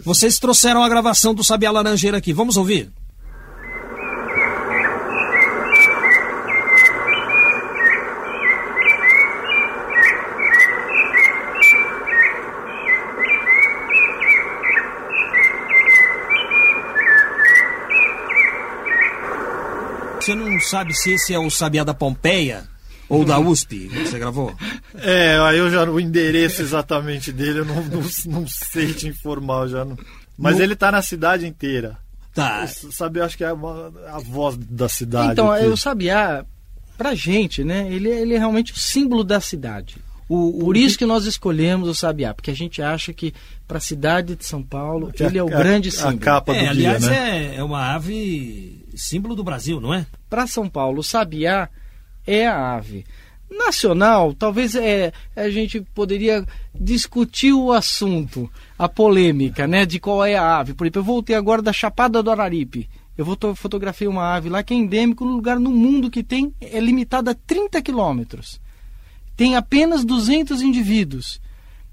Vocês trouxeram a gravação do Sabiá Laranjeira aqui, vamos ouvir? Você não sabe se esse é o Sabiá da Pompeia ou da USP que você gravou? É, aí eu já o endereço exatamente dele eu não, não, não sei te informar, já não. Mas no... ele tá na cidade inteira. Tá. O Sabiá acho que é a, a voz da cidade. Então, aqui. o Sabiá, pra gente, né, ele, ele é realmente o símbolo da cidade. O, Por isso que nós escolhemos o Sabiá, porque a gente acha que para a cidade de São Paulo ele é o a, grande símbolo. A capa é, do aliás, dia, né? é, é uma ave símbolo do Brasil, não é? Para São Paulo, o Sabiá é a ave. Nacional, talvez é, a gente poderia discutir o assunto, a polêmica, né, de qual é a ave. Por exemplo, eu voltei agora da Chapada do Araripe. Eu fotografei uma ave lá que é endêmico no lugar no mundo que tem é limitado a 30 quilômetros. Tem apenas 200 indivíduos.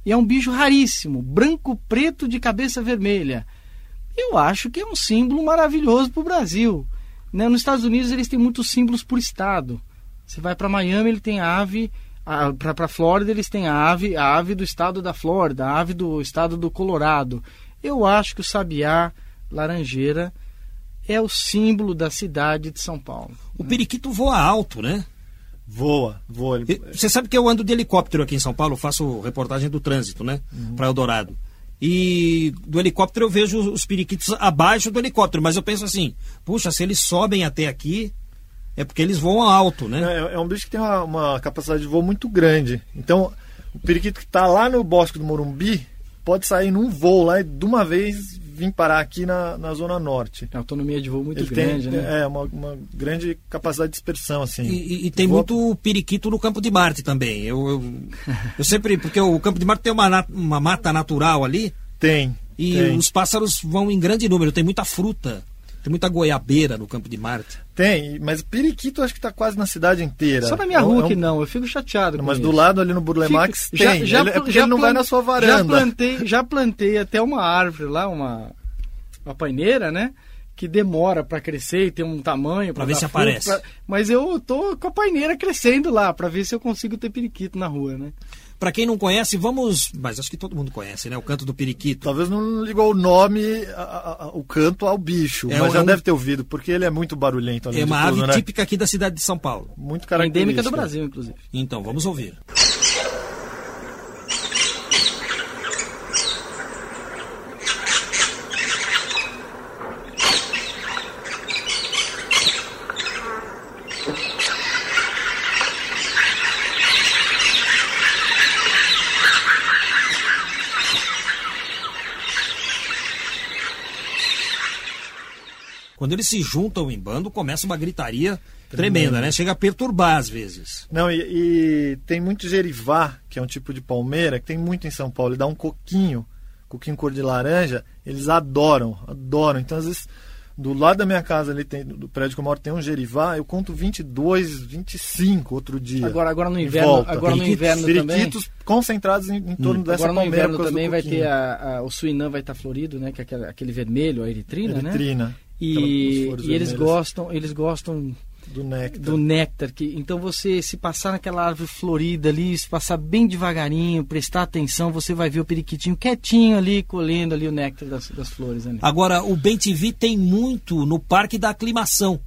E é um bicho raríssimo, branco preto de cabeça vermelha. Eu acho que é um símbolo maravilhoso para o Brasil. Né? Nos Estados Unidos eles têm muitos símbolos por estado. Você vai para Miami, ele tem a ave. Para a Flórida, eles têm a ave, a ave do estado da Flórida, a ave do estado do Colorado. Eu acho que o sabiá laranjeira é o símbolo da cidade de São Paulo. O periquito voa alto, né? Voa, voa. Você sabe que eu ando de helicóptero aqui em São Paulo, faço reportagem do trânsito, né? Uhum. Para Eldorado. E do helicóptero eu vejo os periquitos abaixo do helicóptero, mas eu penso assim, puxa, se eles sobem até aqui, é porque eles voam alto, né? É, é um bicho que tem uma, uma, capacidade de voo muito grande. Então, o periquito que está lá no bosque do Morumbi pode sair num voo lá e de uma vez vir parar aqui na, na Zona Norte. A autonomia de voo muito Ele grande, tem, né? É, uma, uma grande capacidade de dispersão, assim. E, e, e tem muito periquito no Campo de Marte também. Eu, eu, eu, sempre... Porque o Campo de Marte tem uma, uma mata natural ali. Tem. E tem. os pássaros vão em grande número. Tem muita fruta. Tem muita goiabeira no Campo de Marte. Tem, mas periquito acho que está quase na cidade inteira. Só na minha é, rua é um... que não, eu fico chateado. mas do lado ali no Burle Max tem. Já, já, ele, é porque já ele não vai na sua varanda. Já plantei, já plantei até uma árvore lá, uma, uma paineira, né? Que demora para crescer e tem um tamanho. Para ver se fruto, aparece. Pra... Mas eu tô com a paineira crescendo lá, para ver se eu consigo ter periquito na rua, né? Para quem não conhece, vamos. Mas acho que todo mundo conhece, né? O canto do periquito. Talvez não ligou o nome, a, a, a, o canto ao bicho, é, mas já é um... deve ter ouvido, porque ele é muito barulhento. é uma tudo, ave né? típica aqui da cidade de São Paulo. Muito característica. Endêmica do Brasil, inclusive. Então, vamos ouvir. Quando eles se juntam em bando, começa uma gritaria tremenda, tremenda né? Chega a perturbar às vezes. Não, e, e, tem muito gerivá, que é um tipo de palmeira, que tem muito em São Paulo. Ele dá um coquinho, coquinho cor de laranja, eles adoram, adoram. Então, às vezes, do lado da minha casa, ali tem, do prédio que eu moro, tem um gerivá, eu conto 22, 25 outro dia. Agora, agora no inverno, agora no inverno também. concentrados em, em torno hum. dessa Agora no inverno também vai ter a, a, o suinã vai estar florido, né? Que é aquele, aquele vermelho, a eritrina, eritrina. né? E, e eles gostam, eles gostam do néctar. Do néctar que, então você, se passar naquela árvore florida ali, se passar bem devagarinho, prestar atenção, você vai ver o periquitinho quietinho ali, colhendo ali o néctar das, das flores. Ali. Agora, o Bem TV tem muito no Parque da Aclimação.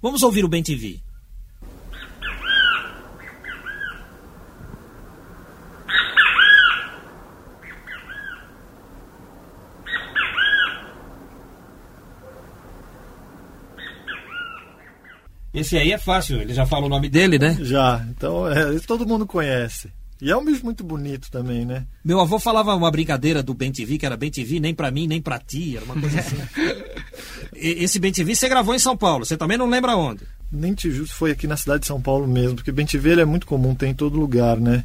Vamos ouvir o Bem TV. Esse aí é fácil, ele já fala o nome dele, né? Já, então é, todo mundo conhece. E é um bicho muito bonito também, né? Meu avô falava uma brincadeira do Ben TV, que era Ben TV nem pra mim, nem pra ti, era uma coisa assim. Esse Ben TV você gravou em São Paulo, você também não lembra onde? Nem te justo foi aqui na cidade de São Paulo mesmo, porque Ben TV é muito comum, tem em todo lugar, né?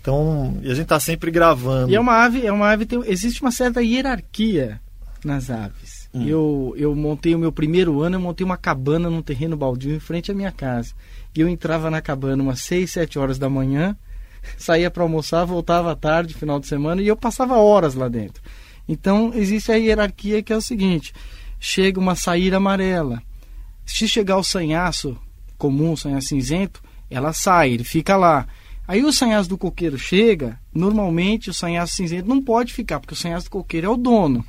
Então, e a gente tá sempre gravando. E é uma ave, é uma ave, tem, existe uma certa hierarquia nas aves. Hum. Eu, eu montei o meu primeiro ano, eu montei uma cabana num terreno baldio em frente à minha casa. E eu entrava na cabana umas 6, 7 horas da manhã, saía para almoçar, voltava à tarde, final de semana, e eu passava horas lá dentro. Então, existe a hierarquia que é o seguinte: chega uma saíra amarela. Se chegar o sanhaço comum, o sanhaço cinzento, ela sai, ele fica lá. Aí o sanhaço do coqueiro chega, normalmente o sanhaço cinzento não pode ficar, porque o sanhaço do coqueiro é o dono.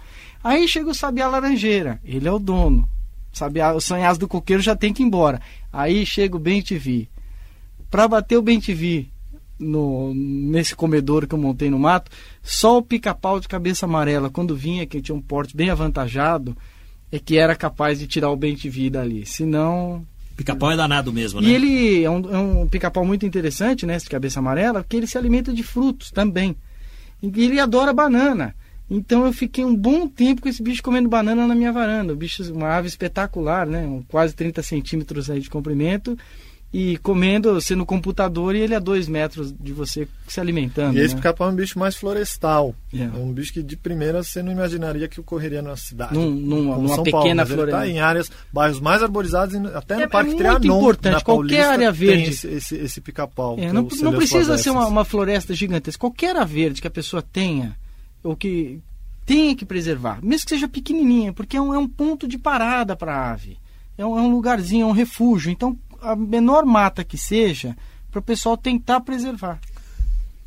Aí chega o sabiá laranjeira, ele é o dono. Sabiá, o sanhaço do coqueiro já tem que ir embora. Aí chega o bem TV. Para bater o bem TV no, nesse comedouro que eu montei no mato, só o pica-pau de cabeça amarela, quando vinha, que tinha um porte bem avantajado, é que era capaz de tirar o bem TV dali. Senão. Pica-pau é danado mesmo, né? E ele é um, é um pica-pau muito interessante, né? Esse de cabeça amarela, porque ele se alimenta de frutos também. E ele adora banana. Então eu fiquei um bom tempo com esse bicho comendo banana na minha varanda. O bicho, uma ave espetacular, né? Um, quase 30 centímetros aí de comprimento. e comendo você no computador e ele a dois metros de você se alimentando. E esse né? pica-pau é um bicho mais florestal. É. É um bicho que de primeira você não imaginaria que ocorreria na cidade. Num- numa- numa São pequena Paulo, mas ele floresta. tá em áreas, bairros mais arborizados, até no É- Parque é Trianon, importante, na qualquer Paulista, área verde. esse, esse, esse pica-pau. É, é não, não precisa ser uma, uma floresta gigantesca. Qualquer área verde que a pessoa tenha, ou que tenha que preservar, mesmo que seja pequenininha, porque é um, é um ponto de parada para a ave. É um, é um lugarzinho, é um refúgio. Então, a menor mata que seja, para o pessoal tentar preservar.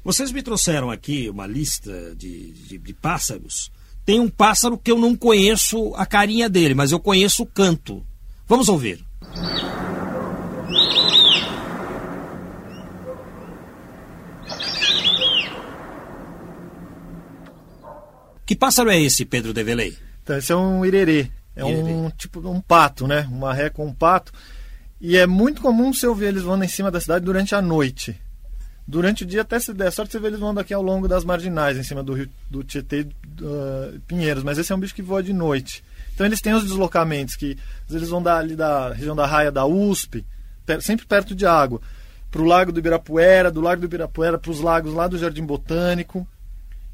Vocês me trouxeram aqui uma lista de, de, de pássaros. Tem um pássaro que eu não conheço a carinha dele, mas eu conheço o canto. Vamos ouvir. Que pássaro é esse, Pedro Develei? Então, esse é um irerê. É Irerê. um tipo um pato, né? Uma ré com um pato. E é muito comum você ouvir eles voando em cima da cidade durante a noite. Durante o dia, até se der sorte, você vê eles voando aqui ao longo das marginais, em cima do rio do Tietê uh, Pinheiros. Mas esse é um bicho que voa de noite. Então eles têm os deslocamentos, que eles vão da, ali da região da raia da USP, sempre perto de água, para o Lago do Ibirapuera, do Lago do Ibirapuera para os lagos lá do Jardim Botânico.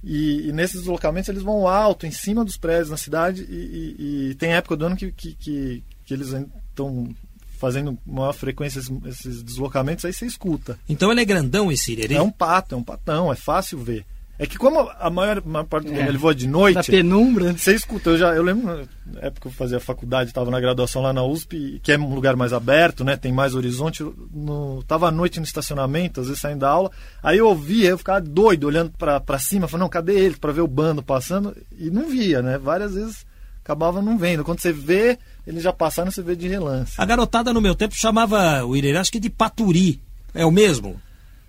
E, e nesses deslocamentos eles vão alto, em cima dos prédios na cidade, e, e- e tem época do ano que, que, que, que eles estão fazendo maior frequência esses, esses deslocamentos, aí você escuta. Então ele é grandão esse irerê? É um pato, é um patão, é fácil ver. É que como a maior, maior parte do É. tempo ele voa de Na noite, penumbra. você escuta, eu já, eu lembro na época que eu fazia faculdade, estava na graduação lá na USP, que é um lugar mais aberto, né? Tem mais horizonte. No, tava à noite no estacionamento, às vezes saindo da aula, aí eu ouvia, eu ficava doido olhando pra pra cima, falando, não, cadê ele? Pra ver o bando passando, e não via, né? Várias vezes acabava não vendo. Quando você vê, ele já passando, você vê de relance. A garotada no meu tempo chamava o irerê, acho que de paturi. É o mesmo?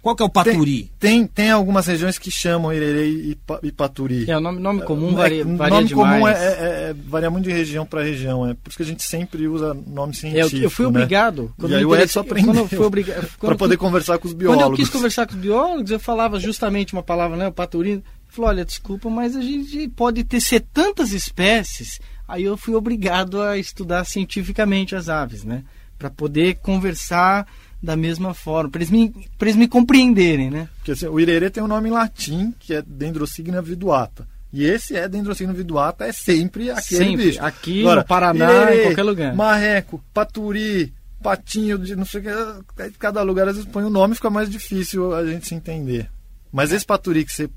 Qual que é o paturi? Tem, tem, tem algumas regiões que chamam Irerê e, e Paturi. É, o nome, nome comum É, varia, o varia nome demais. comum é, é- é- varia muito de região para região. É por isso que a gente sempre usa nome É, científico. eu, eu fui né? obrigado. E me aí o Edson aprendeu. Quando Para quando poder conversar com os Quando biólogos. eu quis conversar com os biólogos, eu falava justamente uma palavra, né, o paturino. Falou, olha, desculpa, mas a gente pode ter ser tantas espécies. Aí eu fui obrigado a estudar cientificamente as aves, né? Para poder conversar da mesma forma, para eles, me, pra eles me compreenderem, né? Porque assim, o irerê tem um nome em latim, que é Dendrocygna viduata. E esse é Dendrocygna viduata, é sempre aquele Sempre. bicho. Aqui no Paraná, em qualquer lugar. Marreco, paturi, patinho, não sei o que. Cada lugar às vezes põe o nome e fica mais difícil a gente se entender. Mas esse paturi que você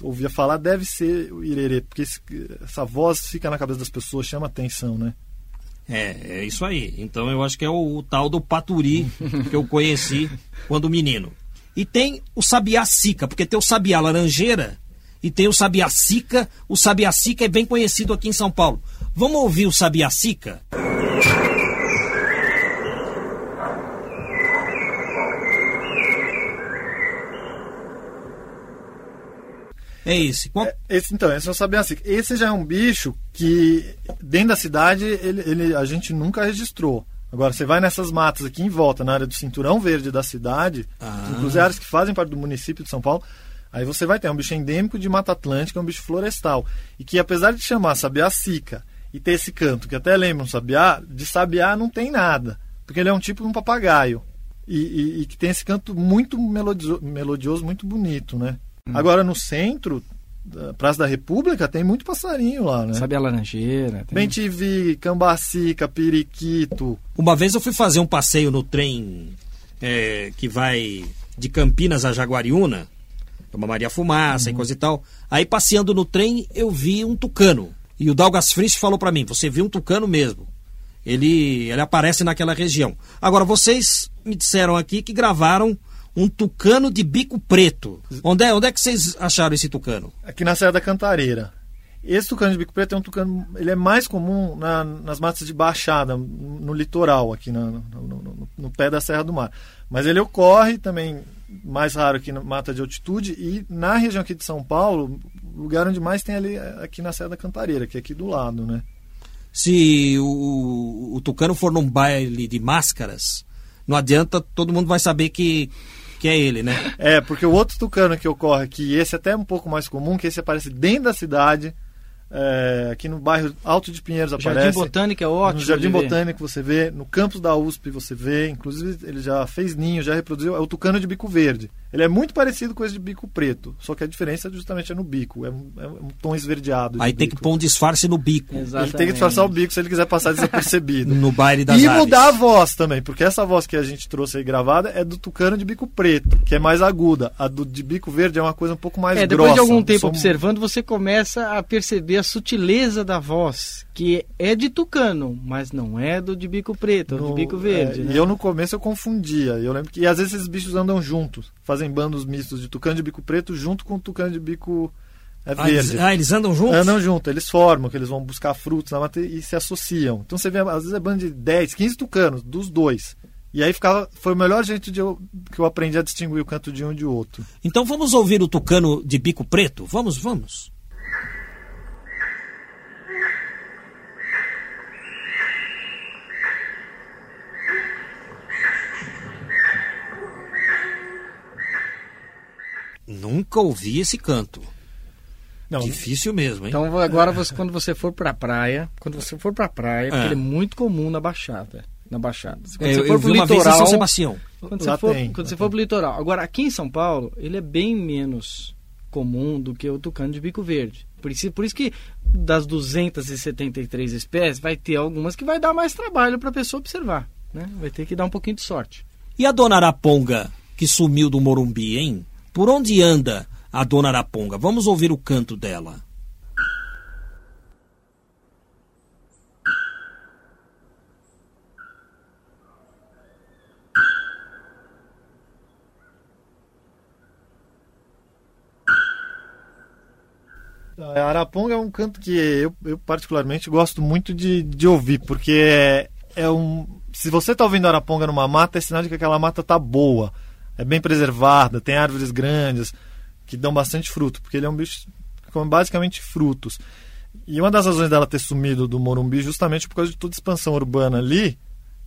ouvia falar deve ser o irerê, porque esse- essa voz fica na cabeça das pessoas, chama atenção, né? É, é isso aí. Então eu acho que é o, o tal do paturi que eu conheci quando menino. E tem o sabiá sica, porque tem o sabiá laranjeira e tem o sabiá sica. O sabiá sica é bem conhecido aqui em São Paulo. Vamos ouvir o sabiá sica? É esse. Qual- É, Esse, então, esse eu sabia assim. Esse já é um bicho que dentro da cidade ele, ele- a gente nunca registrou. Agora, você vai nessas matas aqui em volta, na área do cinturão verde da cidade, Ah. inclusive áreas que fazem parte do município de São Paulo, aí você vai ter um bicho endêmico de Mata Atlântica, é um bicho florestal. E que apesar de chamar sabiá sica e ter esse canto, que até lembra um sabiá, de sabiá não tem nada. Porque ele é um tipo de um papagaio. E, e- e que tem esse canto muito melodio- melodioso, muito bonito, né? Agora no centro, da Praça da República, tem muito passarinho lá, né? Sabe a laranjeira? tem- Bem TV, Cambacica, Periquito. Uma vez eu fui fazer um passeio no trem é, que vai de Campinas a Jaguariúna, uma Maria Fumaça e coisa e tal. Aí passeando no trem eu vi um tucano. E o Dalgas Frist falou para mim: você viu um tucano mesmo. Ele, ele aparece naquela região. Agora, vocês me disseram aqui que gravaram um tucano de bico preto. Onde é, onde é que vocês acharam esse tucano? Aqui na Serra da Cantareira. Esse tucano de bico preto é um tucano, ele é mais comum na- nas matas de baixada, no litoral, aqui na- no, no- no- pé da Serra do Mar. Mas ele ocorre também mais raro aqui na mata de altitude e na região aqui de São Paulo, o lugar onde mais tem ali é aqui na Serra da Cantareira, que é aqui do lado, né? Se o, o tucano for num baile de máscaras, não adianta, todo mundo vai saber que, que é ele, né? É, porque o outro tucano que ocorre aqui, esse até é um pouco mais comum, que esse aparece dentro da cidade, É, aqui no bairro Alto de Pinheiros Jardim aparece. Botânico é ótimo. No Jardim de ver. Botânico você vê, no campus da USP você vê, inclusive ele já fez ninho, já reproduziu, é o tucano de bico verde. Ele é muito parecido com esse de bico preto, só que a diferença justamente é no bico, é um, é um tom esverdeado. de Aí tem que bico. pôr um disfarce no bico. Exatamente. Ele tem que disfarçar o bico se ele quiser passar desapercebido. No baile das e aves. mudar a voz também, porque essa voz que a gente trouxe aí gravada é do tucano de bico preto, que é mais aguda. A do de bico verde é uma coisa um pouco mais É, grossa. depois de algum tempo Som- observando, você começa a perceber a sutileza da voz, que é de tucano, mas não é do de bico preto, é do no- de bico verde. é, né? E eu no começo eu confundia. Eu lembro que e às vezes esses bichos andam juntos, fazem bandos mistos de tucano de bico preto junto com o tucano de bico é, Ah, eles, verde. ah, eles andam juntos? Andam junto, eles formam, que eles vão buscar frutos na mata e se associam. Então você vê, às vezes é bando de 10, 15 tucanos, dos dois. E aí ficava. Foi o melhor jeito de eu, que eu aprendi a distinguir o canto de um de outro. Então vamos ouvir o tucano de bico preto? Vamos, vamos. Nunca ouvi esse canto. Não, Difícil mesmo, hein? Então agora você, quando você for pra praia, quando você for pra praia, porque É. ele é muito comum na Baixada. Na Baixada. Quando É, você eu, for pro litoral, São Sebastião. quando Lá você for, tem, quando você for pro litoral. Agora aqui em São Paulo, ele é bem menos comum do que o tucano de bico verde. Por isso, por isso que das 273 espécies, vai ter algumas que vai dar mais trabalho para a pessoa observar. Né? Vai ter que dar um pouquinho de sorte. E a dona Araponga, que sumiu do Morumbi, hein? Por onde anda a dona Araponga? Vamos ouvir o canto dela. Araponga é um canto que eu, eu particularmente gosto muito de, de ouvir, porque é, é um. Se você está ouvindo Araponga numa mata, é sinal de que aquela mata tá boa, é bem preservada, tem árvores grandes que dão bastante fruto, porque ele é um bicho que come basicamente frutos. E uma das razões dela ter sumido do Morumbi justamente por causa de toda a expansão urbana ali,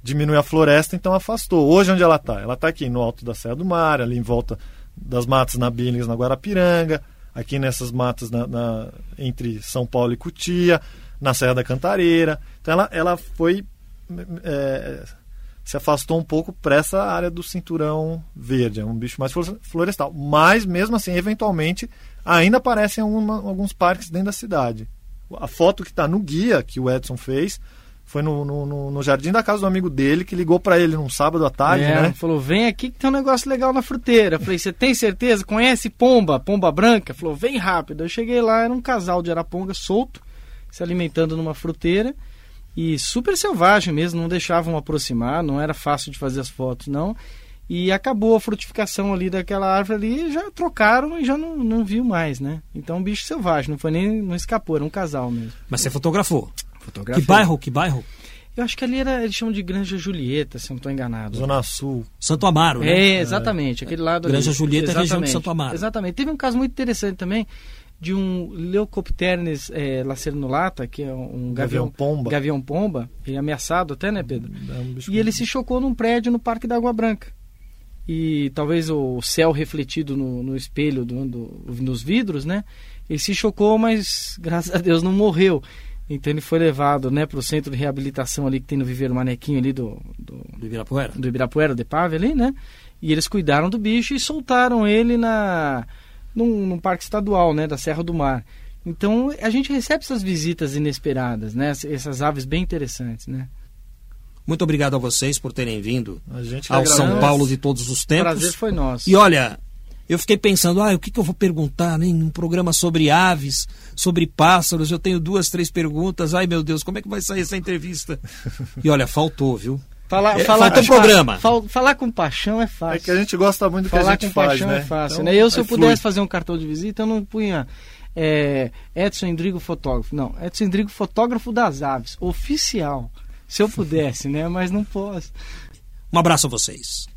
diminui a floresta, então afastou. Hoje onde ela está? Ela está aqui no alto da Serra do Mar, ali em volta das matas na Billings, na Guarapiranga, aqui nessas matas na- na- entre São Paulo e Cutia, na Serra da Cantareira. Então ela, ela foi é, se afastou um pouco para essa área do cinturão verde, é um bicho mais flo- florestal. Mas mesmo assim, eventualmente, ainda aparecem alguns parques dentro da cidade. A foto que está no guia que o Edson fez foi no, no- no- no jardim da casa do amigo dele, que ligou para ele num sábado à tarde, É, né? Falou, vem aqui que tem um negócio legal na fruteira. Eu falei, você tem certeza? Conhece pomba? Pomba branca? Falou, vem rápido. Eu cheguei lá, era um casal de araponga solto, se alimentando numa fruteira. E super selvagem mesmo, não deixavam aproximar, não era fácil de fazer as fotos, não. E acabou a frutificação ali daquela árvore ali, já trocaram e já não, não viu mais, né? Então, um bicho selvagem, não foi nem, não escapou, era um casal mesmo. Mas você fotografou. Que bairro? Que bairro? Eu acho que ali era, eles chamam de Granja Julieta, se não estou enganado. Zona Sul. Santo Amaro, né? É, exatamente, aquele lado Granja ali. Julieta, região de Exatamente, Santo Amaro. Exatamente. Teve um caso muito interessante também de um Leucopternes é, lacernulata, que é um gavião, Gavião pomba. gavião pomba, ele é ameaçado até, né, Pedro? É um E ele se chocou num prédio no Parque da Água Branca. E talvez o céu refletido no, no espelho do, do- nos vidros, né? Ele se chocou, mas graças a Deus não morreu. Então ele foi levado, né, para o centro de reabilitação ali que tem no Viveiro Manequinho ali do, do, Do Ibirapuera. do Ibirapuera, de Pave ali, né? E eles cuidaram do bicho e soltaram ele na num, num parque estadual, né, da Serra do Mar. Então a gente recebe essas visitas inesperadas, né? Essas aves bem interessantes, né? Muito obrigado a vocês por terem vindo A gente que ao agradece. São Paulo de todos os O tempos. prazer foi nosso. E olha, eu fiquei pensando, ah, o que, que eu vou perguntar né, em um programa sobre aves, sobre pássaros? Eu tenho duas, três perguntas. Ai, meu Deus, como é que vai sair essa entrevista? E olha, faltou, viu? Falar, É, falar, falta um com programa. falar com paixão é É fácil. que a gente gosta muito do que a falar gente com faz, paixão né? é fácil, Então, né? Eu, se aí eu flui. pudesse fazer um cartão de visita, eu não punha é, Edson Endrigo fotógrafo. Não, Edson Endrigo fotógrafo das aves, oficial. Se eu pudesse, né? Mas não posso. Um abraço a vocês.